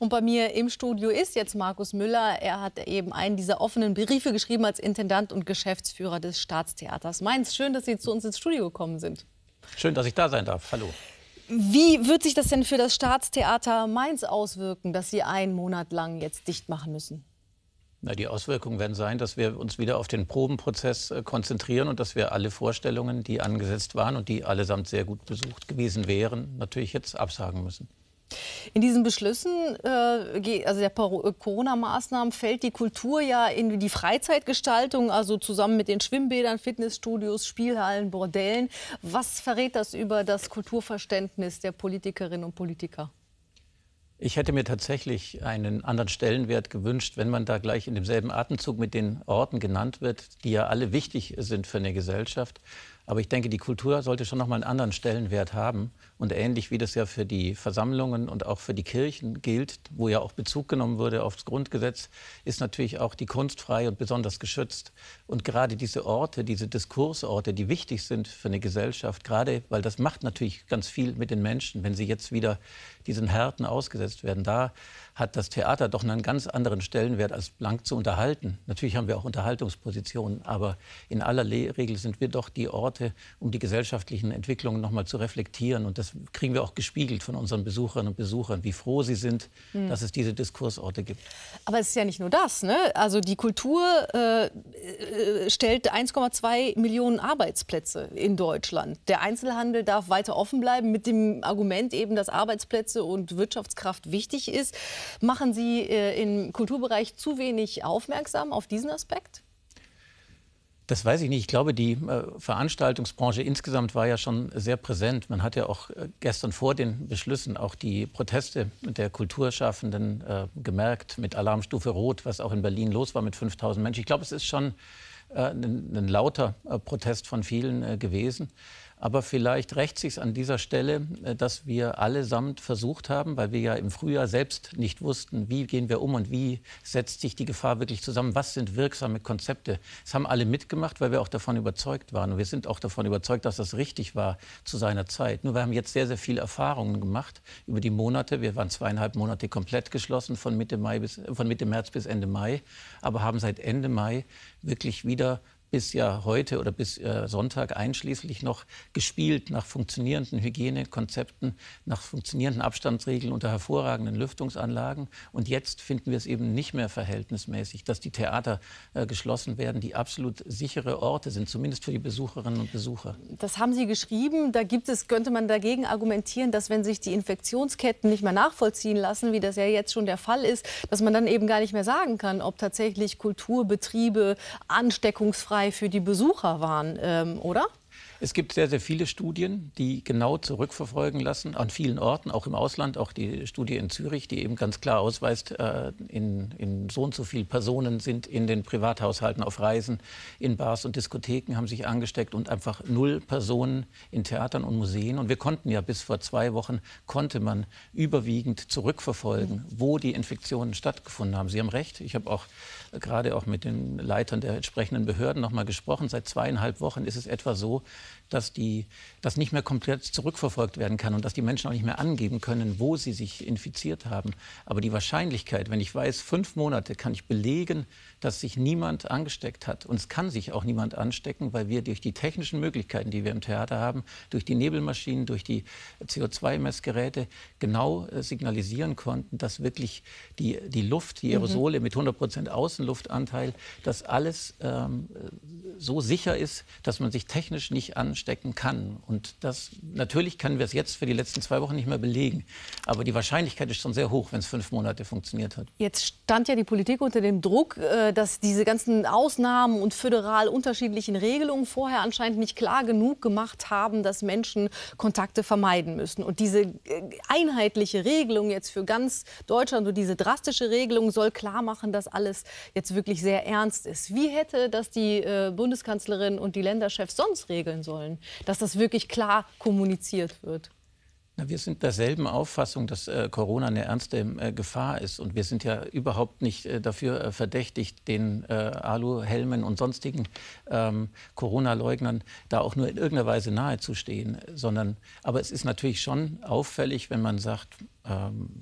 Und bei mir im Studio ist jetzt Markus Müller. Er hat eben einen dieser offenen Briefe geschrieben als Intendant und Geschäftsführer des Staatstheaters Mainz. Schön, dass Sie zu uns ins Studio gekommen sind. Schön, dass ich da sein darf. Hallo. Wie wird sich das denn für das Staatstheater Mainz auswirken, dass Sie einen Monat lang jetzt dicht machen müssen? Na, die Auswirkungen werden sein, dass wir uns wieder auf den Probenprozess äh, konzentrieren und dass wir alle Vorstellungen, die angesetzt waren und die allesamt sehr gut besucht gewesen wären, natürlich jetzt absagen müssen. In diesen Beschlüssen, äh, also der äh, Corona-Maßnahmen, fällt die Kultur ja in die Freizeitgestaltung, also zusammen mit den Schwimmbädern, Fitnessstudios, Spielhallen, Bordellen. Was verrät das über das Kulturverständnis der Politikerinnen und Politiker? Ich hätte mir tatsächlich einen anderen Stellenwert gewünscht, wenn man da gleich in demselben Atemzug mit den Orten genannt wird, die ja alle wichtig sind für eine Gesellschaft. Aber ich denke, die Kultur sollte schon noch mal einen anderen Stellenwert haben. Und ähnlich wie das ja für die Versammlungen und auch für die Kirchen gilt, wo ja auch Bezug genommen wurde aufs Grundgesetz, ist natürlich auch die Kunst frei und besonders geschützt. Und gerade diese Orte, diese Diskursorte, die wichtig sind für eine Gesellschaft, gerade weil das macht natürlich ganz viel mit den Menschen, wenn sie jetzt wieder diesen Härten ausgesetzt werden. Da hat das Theater doch einen ganz anderen Stellenwert als blank zu unterhalten. Natürlich haben wir auch Unterhaltungspositionen, aber in aller Regel sind wir doch die Orte, um die gesellschaftlichen Entwicklungen noch mal zu reflektieren. Und das kriegen wir auch gespiegelt von unseren Besucherinnen und Besuchern, wie froh sie sind, hm. dass es diese Diskursorte gibt. Aber es ist ja nicht nur das. Ne? Also die Kultur äh, äh stellt 1,2 Millionen Arbeitsplätze in Deutschland. Der Einzelhandel darf weiter offen bleiben mit dem Argument eben, dass Arbeitsplätze und Wirtschaftskraft wichtig ist. Machen Sie äh, im Kulturbereich zu wenig aufmerksam auf diesen Aspekt? Das weiß ich nicht. Ich glaube, die äh, Veranstaltungsbranche insgesamt war ja schon sehr präsent. Man hat ja auch äh, gestern vor den Beschlüssen auch die Proteste der Kulturschaffenden äh, gemerkt mit Alarmstufe Rot, was auch in Berlin los war mit 5000 Menschen. Ich glaube, es ist schon äh, ein, ein, lauter Protest von vielen gewesen. Aber vielleicht rächt sich an dieser Stelle, äh, dass wir allesamt versucht haben, weil wir ja im Frühjahr selbst nicht wussten, wie gehen wir um und wie setzt sich die Gefahr wirklich zusammen, was sind wirksame Konzepte. Es haben alle mitgemacht, weil wir auch davon überzeugt waren. Und wir sind auch davon überzeugt, dass das richtig war zu seiner Zeit. Nur wir haben jetzt sehr, sehr viele Erfahrungen gemacht über die Monate. Wir waren zweieinhalb Monate komplett geschlossen, von Mitte, Mai bis, von Mitte März bis Ende Mai, aber haben seit Ende Mai wirklich wieder bis ja heute oder bis äh, Sonntag einschließlich noch gespielt nach funktionierenden Hygienekonzepten, nach funktionierenden Abstandsregeln unter hervorragenden Lüftungsanlagen. Und jetzt finden wir es eben nicht mehr verhältnismäßig, dass die Theater äh, geschlossen werden, die absolut sichere Orte sind, zumindest für die Besucherinnen und Besucher. Das haben Sie geschrieben. Da gibt es, könnte man dagegen argumentieren, dass wenn sich die Infektionsketten nicht mehr nachvollziehen lassen, wie das ja jetzt schon der Fall ist, dass man dann eben gar nicht mehr sagen kann, ob tatsächlich Kulturbetriebe ansteckungsfrei frei für die Besucher waren, ähm, oder? Es gibt sehr, sehr viele Studien, die genau zurückverfolgen lassen, an vielen Orten, auch im Ausland, auch die Studie in Zürich, die eben ganz klar ausweist, äh, in, in so und so viele Personen sind in den Privathaushalten auf Reisen, in Bars und Diskotheken haben sich angesteckt und einfach null Personen in Theatern und Museen. Und wir konnten ja bis vor zwei Wochen, konnte man überwiegend zurückverfolgen, wo die Infektionen stattgefunden haben. Sie haben recht, ich habe auch äh, gerade auch mit den Leitern der entsprechenden Behörden noch mal gesprochen. Seit zweieinhalb Wochen ist es etwa so, dass die, das nicht mehr komplett zurückverfolgt werden kann und dass die Menschen auch nicht mehr angeben können, wo sie sich infiziert haben. Aber die Wahrscheinlichkeit, wenn ich weiß, fünf Monate kann ich belegen, dass sich niemand angesteckt hat. Und es kann sich auch niemand anstecken, weil wir durch die technischen Möglichkeiten, die wir im Theater haben, durch die Nebelmaschinen, durch die CO2-Messgeräte genau äh, signalisieren konnten, dass wirklich die, die Luft, die mhm. Aerosole mhm. mit 100 Prozent Außenluftanteil, dass alles ähm, so sicher ist, dass man sich technisch nicht anstecken kann. Und das, natürlich können wir es jetzt für die letzten zwei Wochen nicht mehr belegen. Aber die Wahrscheinlichkeit ist schon sehr hoch, wenn es fünf Monate funktioniert hat. Jetzt stand ja die Politik unter dem Druck, äh, dass diese ganzen Ausnahmen und föderal unterschiedlichen Regelungen vorher anscheinend nicht klar genug gemacht haben, dass Menschen Kontakte vermeiden müssen. Und diese äh, einheitliche Regelung jetzt für ganz Deutschland und diese drastische Regelung soll klar machen, dass alles jetzt wirklich sehr ernst ist. Wie hätte das die äh, Bundeskanzlerin und die Länderchefs sonst regeln sollen, dass das wirklich klar kommuniziert wird? Wir sind derselben Auffassung, dass äh, Corona eine ernste äh, Gefahr ist. Und wir sind ja überhaupt nicht äh, dafür verdächtigt, den Aluhelmen und sonstigen ähm, Corona-Leugnern da auch nur in irgendeiner Weise nahezustehen. Sondern, aber es ist natürlich schon auffällig, wenn man sagt,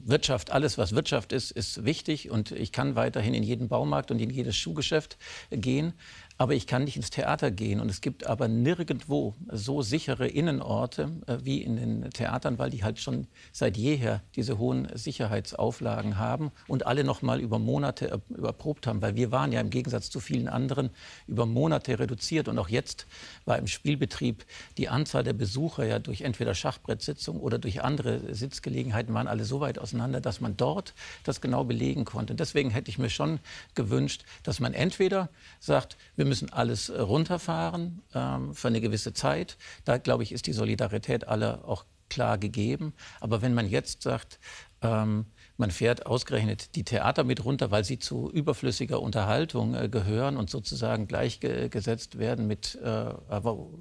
Wirtschaft, alles was Wirtschaft ist, ist wichtig und ich kann weiterhin in jeden Baumarkt und in jedes Schuhgeschäft gehen. Aber ich kann nicht ins Theater gehen. Und es gibt aber nirgendwo so sichere Innenorte äh, wie in den Theatern, weil die halt schon seit jeher diese hohen Sicherheitsauflagen haben und alle noch mal über Monate überprobt haben. Weil wir waren ja im Gegensatz zu vielen anderen über Monate reduziert. Und auch jetzt war im Spielbetrieb die Anzahl der Besucher ja durch entweder Schachbrettsitzungen oder durch andere Sitzgelegenheiten waren alle so weit auseinander, dass man dort das genau belegen konnte. Und deswegen hätte ich mir schon gewünscht, dass man entweder sagt, wir müssen alles äh, runterfahren ähm, für eine gewisse Zeit. Da, glaube ich, ist die Solidarität aller auch klar gegeben. Aber wenn man jetzt sagt, ähm, man fährt ausgerechnet die Theater mit runter, weil sie zu überflüssiger Unterhaltung äh, gehören und sozusagen gleichgesetzt werden mit, äh,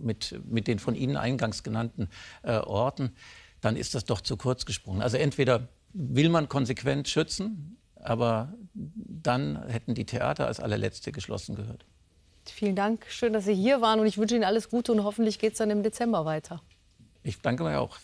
mit, mit den von Ihnen eingangs genannten äh, Orten, dann ist das doch zu kurz gesprungen. Also entweder will man konsequent schützen, aber dann hätten die Theater als allerletzte geschlossen gehört. Vielen Dank. Schön, dass Sie hier waren und ich wünsche Ihnen alles Gute und hoffentlich geht es dann im Dezember weiter. Ich danke mir auch.